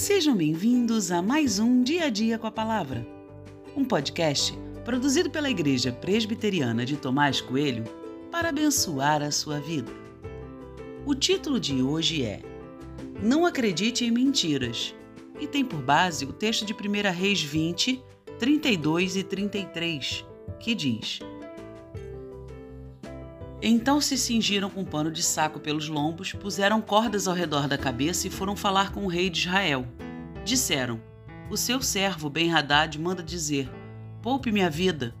Sejam bem-vindos a mais um Dia a Dia com a Palavra, um podcast produzido pela Igreja Presbiteriana de Tomás Coelho para abençoar a sua vida. O título de hoje é Não acredite em mentiras e tem por base o texto de 1 Reis 20, 32 e 33, que diz: Então se cingiram com pano de saco pelos lombos, puseram cordas ao redor da cabeça e foram falar com o rei de Israel. Disseram: O seu servo Ben-Hadad manda dizer: Poupe minha vida.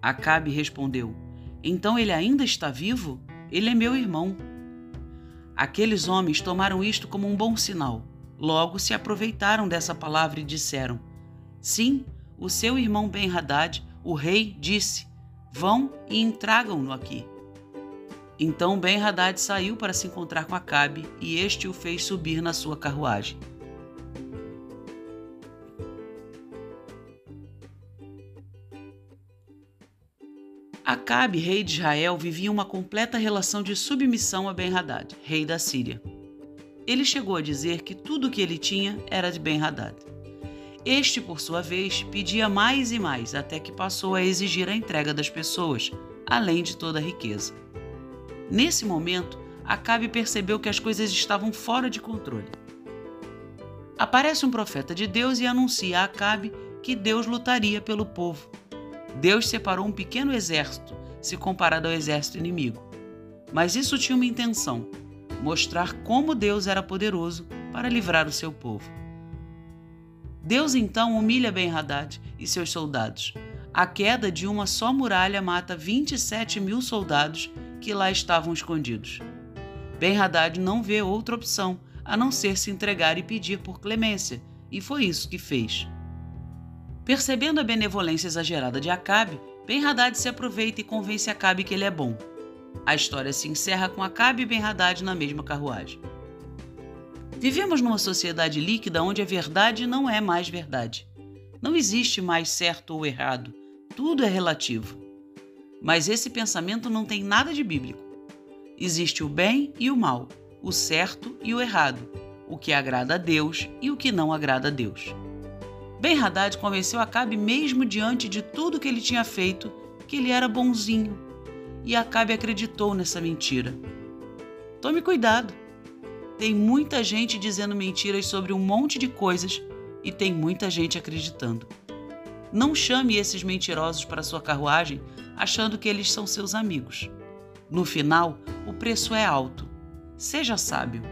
Acabe respondeu: Então ele ainda está vivo? Ele é meu irmão. Aqueles homens tomaram isto como um bom sinal. Logo se aproveitaram dessa palavra e disseram: Sim, o seu irmão Ben-Hadad, o rei, disse: Vão e entragam-no aqui. Então Ben-Hadad saiu para se encontrar com Acabe e este o fez subir na sua carruagem. Acabe, rei de Israel, vivia uma completa relação de submissão a Ben-Hadad, rei da Síria. Ele chegou a dizer que tudo o que ele tinha era de Ben-Hadad. Este, por sua vez, pedia mais e mais, até que passou a exigir a entrega das pessoas, além de toda a riqueza. Nesse momento, Acabe percebeu que as coisas estavam fora de controle. Aparece um profeta de Deus e anuncia a Acabe que Deus lutaria pelo povo. Deus separou um pequeno exército, se comparado ao exército inimigo. Mas isso tinha uma intenção: mostrar como Deus era poderoso para livrar o seu povo. Deus então humilha Ben-Hadad e seus soldados. A queda de uma só muralha mata 27 mil soldados que lá estavam escondidos. Ben-Hadad não vê outra opção a não ser se entregar e pedir por clemência, e foi isso que fez. Percebendo a benevolência exagerada de Acabe, Ben-Hadad se aproveita e convence Acabe que ele é bom. A história se encerra com Acabe e Ben-Hadad na mesma carruagem. Vivemos numa sociedade líquida onde a verdade não é mais verdade. Não existe mais certo ou errado, tudo é relativo. Mas esse pensamento não tem nada de bíblico. Existe o bem e o mal, o certo e o errado, o que agrada a Deus e o que não agrada a Deus. Ben Haddad convenceu Acabe mesmo diante de tudo que ele tinha feito que ele era bonzinho. E Acabe acreditou nessa mentira. Tome cuidado. Tem muita gente dizendo mentiras sobre um monte de coisas e tem muita gente acreditando. Não chame esses mentirosos para sua carruagem achando que eles são seus amigos. No final, o preço é alto. Seja sábio.